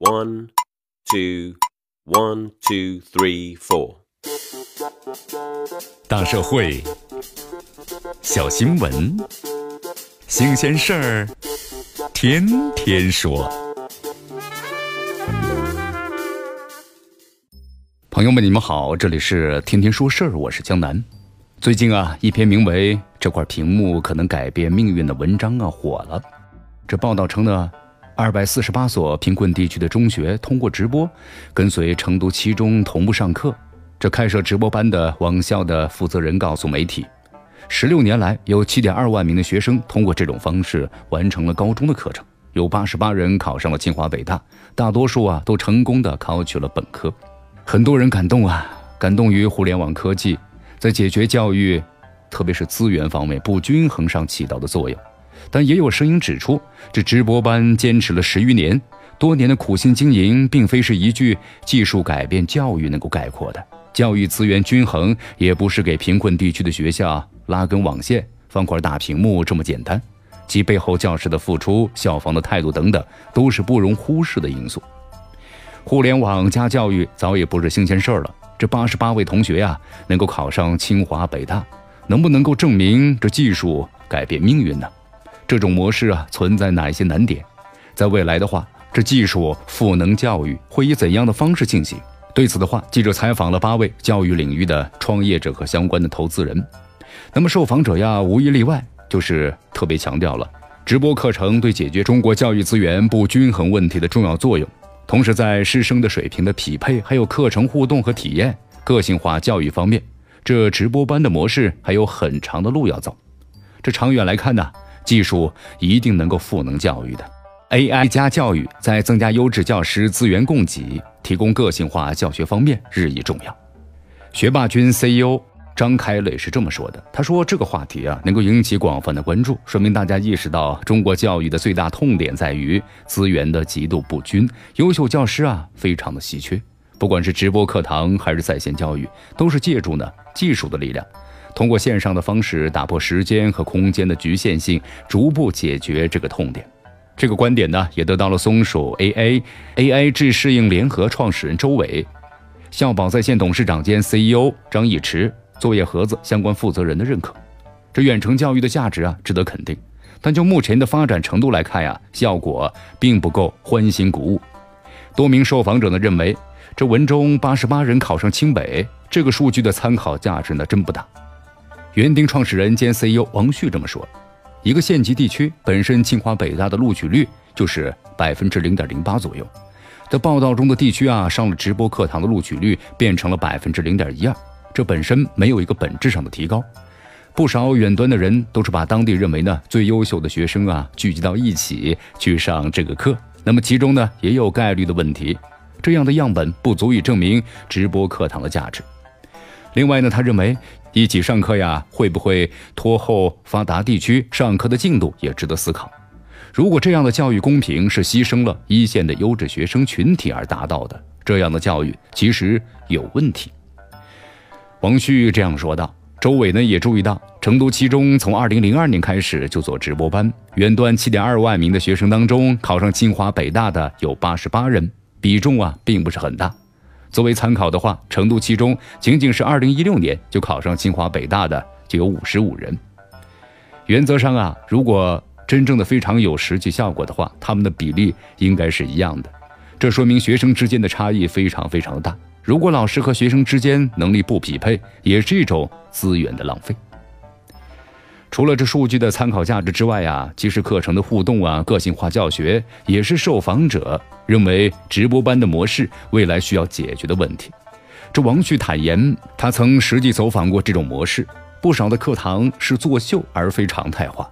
One, two, one, two, three, four. 大社会，小新闻，新鲜事儿，天天说。朋友们，你们好，这里是天天说事儿，我是江南。最近啊，一篇名为《这块屏幕可能改变命运》的文章啊火了。这报道称呢。二百四十八所贫困地区的中学通过直播，跟随成都七中同步上课。这开设直播班的网校的负责人告诉媒体，十六年来有七点二万名的学生通过这种方式完成了高中的课程，有八十八人考上了清华北大，大多数啊都成功的考取了本科。很多人感动啊，感动于互联网科技在解决教育，特别是资源方面不均衡上起到的作用。但也有声音指出，这直播班坚持了十余年，多年的苦心经营，并非是一句“技术改变教育”能够概括的。教育资源均衡，也不是给贫困地区的学校拉根网线、放块大屏幕这么简单。其背后教师的付出、校方的态度等等，都是不容忽视的因素。互联网加教育早也不是新鲜事儿了。这八十八位同学呀，能够考上清华北大，能不能够证明这技术改变命运呢？这种模式啊，存在哪些难点？在未来的话，这技术赋能教育会以怎样的方式进行？对此的话，记者采访了八位教育领域的创业者和相关的投资人。那么受访者呀，无一例外就是特别强调了直播课程对解决中国教育资源不均衡问题的重要作用。同时，在师生的水平的匹配，还有课程互动和体验、个性化教育方面，这直播班的模式还有很长的路要走。这长远来看呢？技术一定能够赋能教育的，AI 加教育在增加优质教师资源供给、提供个性化教学方面日益重要。学霸君 CEO 张开磊是这么说的：“他说这个话题啊，能够引起广泛的关注，说明大家意识到中国教育的最大痛点在于资源的极度不均，优秀教师啊非常的稀缺。不管是直播课堂还是在线教育，都是借助呢技术的力量。”通过线上的方式打破时间和空间的局限性，逐步解决这个痛点。这个观点呢，也得到了松鼠 A A AI 智适应联合创始人周伟、校宝在线董事长兼 CEO 张义驰、作业盒子相关负责人的认可。这远程教育的价值啊，值得肯定。但就目前的发展程度来看呀，效果并不够欢欣鼓舞。多名受访者呢认为，这文中八十八人考上清北这个数据的参考价值呢，真不大。园丁创始人兼 CEO 王旭这么说：“一个县级地区本身清华北大的录取率就是百分之零点零八左右，在报道中的地区啊，上了直播课堂的录取率变成了百分之零点一二，这本身没有一个本质上的提高。不少远端的人都是把当地认为呢最优秀的学生啊聚集到一起去上这个课，那么其中呢也有概率的问题，这样的样本不足以证明直播课堂的价值。另外呢，他认为。”一起上课呀，会不会拖后发达地区上课的进度也值得思考。如果这样的教育公平是牺牲了一线的优质学生群体而达到的，这样的教育其实有问题。王旭这样说道。周伟呢也注意到，成都七中从二零零二年开始就做直播班，远端七点二万名的学生当中，考上清华北大的有八十八人，比重啊并不是很大。作为参考的话，成都七中仅仅是二零一六年就考上清华北大的就有五十五人。原则上啊，如果真正的非常有实际效果的话，他们的比例应该是一样的。这说明学生之间的差异非常非常大。如果老师和学生之间能力不匹配，也是一种资源的浪费。除了这数据的参考价值之外呀，其实课程的互动啊、个性化教学也是受访者认为直播班的模式未来需要解决的问题。这王旭坦言，他曾实际走访过这种模式，不少的课堂是作秀而非常态化，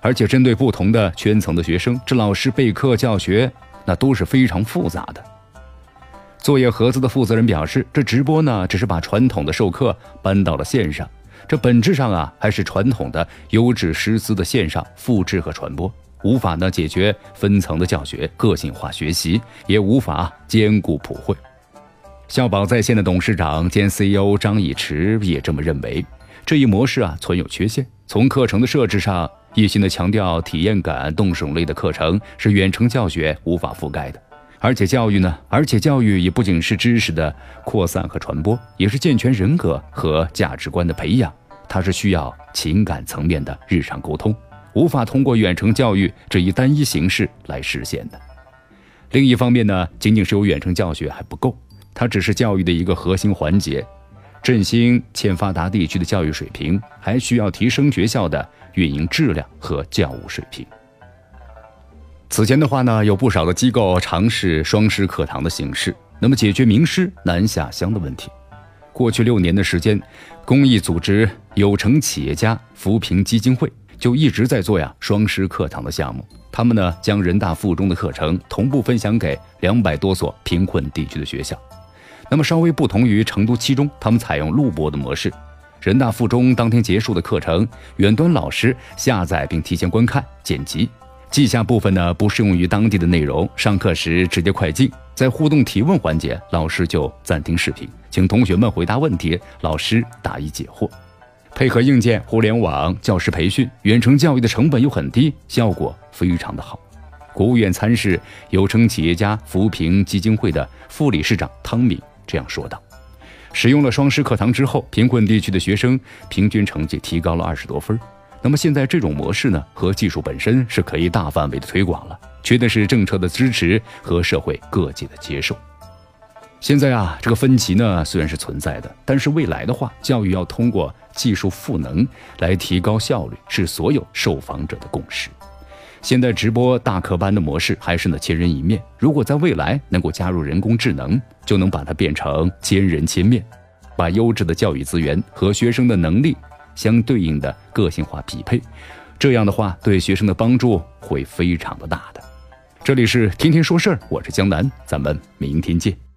而且针对不同的圈层的学生，这老师备课教学那都是非常复杂的。作业盒子的负责人表示，这直播呢，只是把传统的授课搬到了线上。这本质上啊，还是传统的优质师资的线上复制和传播，无法呢解决分层的教学、个性化学习，也无法兼顾普惠。校宝在线的董事长兼 CEO 张以驰也这么认为，这一模式啊存有缺陷。从课程的设置上，一心的强调体验感、动手类的课程是远程教学无法覆盖的。而且教育呢，而且教育也不仅是知识的扩散和传播，也是健全人格和价值观的培养。它是需要情感层面的日常沟通，无法通过远程教育这一单一形式来实现的。另一方面呢，仅仅是有远程教学还不够，它只是教育的一个核心环节。振兴欠发达地区的教育水平，还需要提升学校的运营质量和教务水平。此前的话呢，有不少的机构尝试双师课堂的形式，那么解决名师难下乡的问题。过去六年的时间，公益组织有成企业家扶贫基金会就一直在做呀双师课堂的项目。他们呢，将人大附中的课程同步分享给两百多所贫困地区的学校。那么稍微不同于成都七中，他们采用录播的模式。人大附中当天结束的课程，远端老师下载并提前观看剪辑，记下部分呢不适用于当地的内容。上课时直接快进，在互动提问环节，老师就暂停视频，请同学们回答问题，老师答疑解惑。配合硬件、互联网教师培训，远程教育的成本又很低，效果非常的好。国务院参事、有成企业家扶贫基金会的副理事长汤敏。这样说道：“使用了双师课堂之后，贫困地区的学生平均成绩提高了二十多分。那么现在这种模式呢，和技术本身是可以大范围的推广了，缺的是政策的支持和社会各界的接受。现在啊，这个分歧呢虽然是存在的，但是未来的话，教育要通过技术赋能来提高效率，是所有受访者的共识。”现在直播大课班的模式还是那千人一面，如果在未来能够加入人工智能，就能把它变成千人千面，把优质的教育资源和学生的能力相对应的个性化匹配，这样的话对学生的帮助会非常的大的。这里是天天说事儿，我是江南，咱们明天见。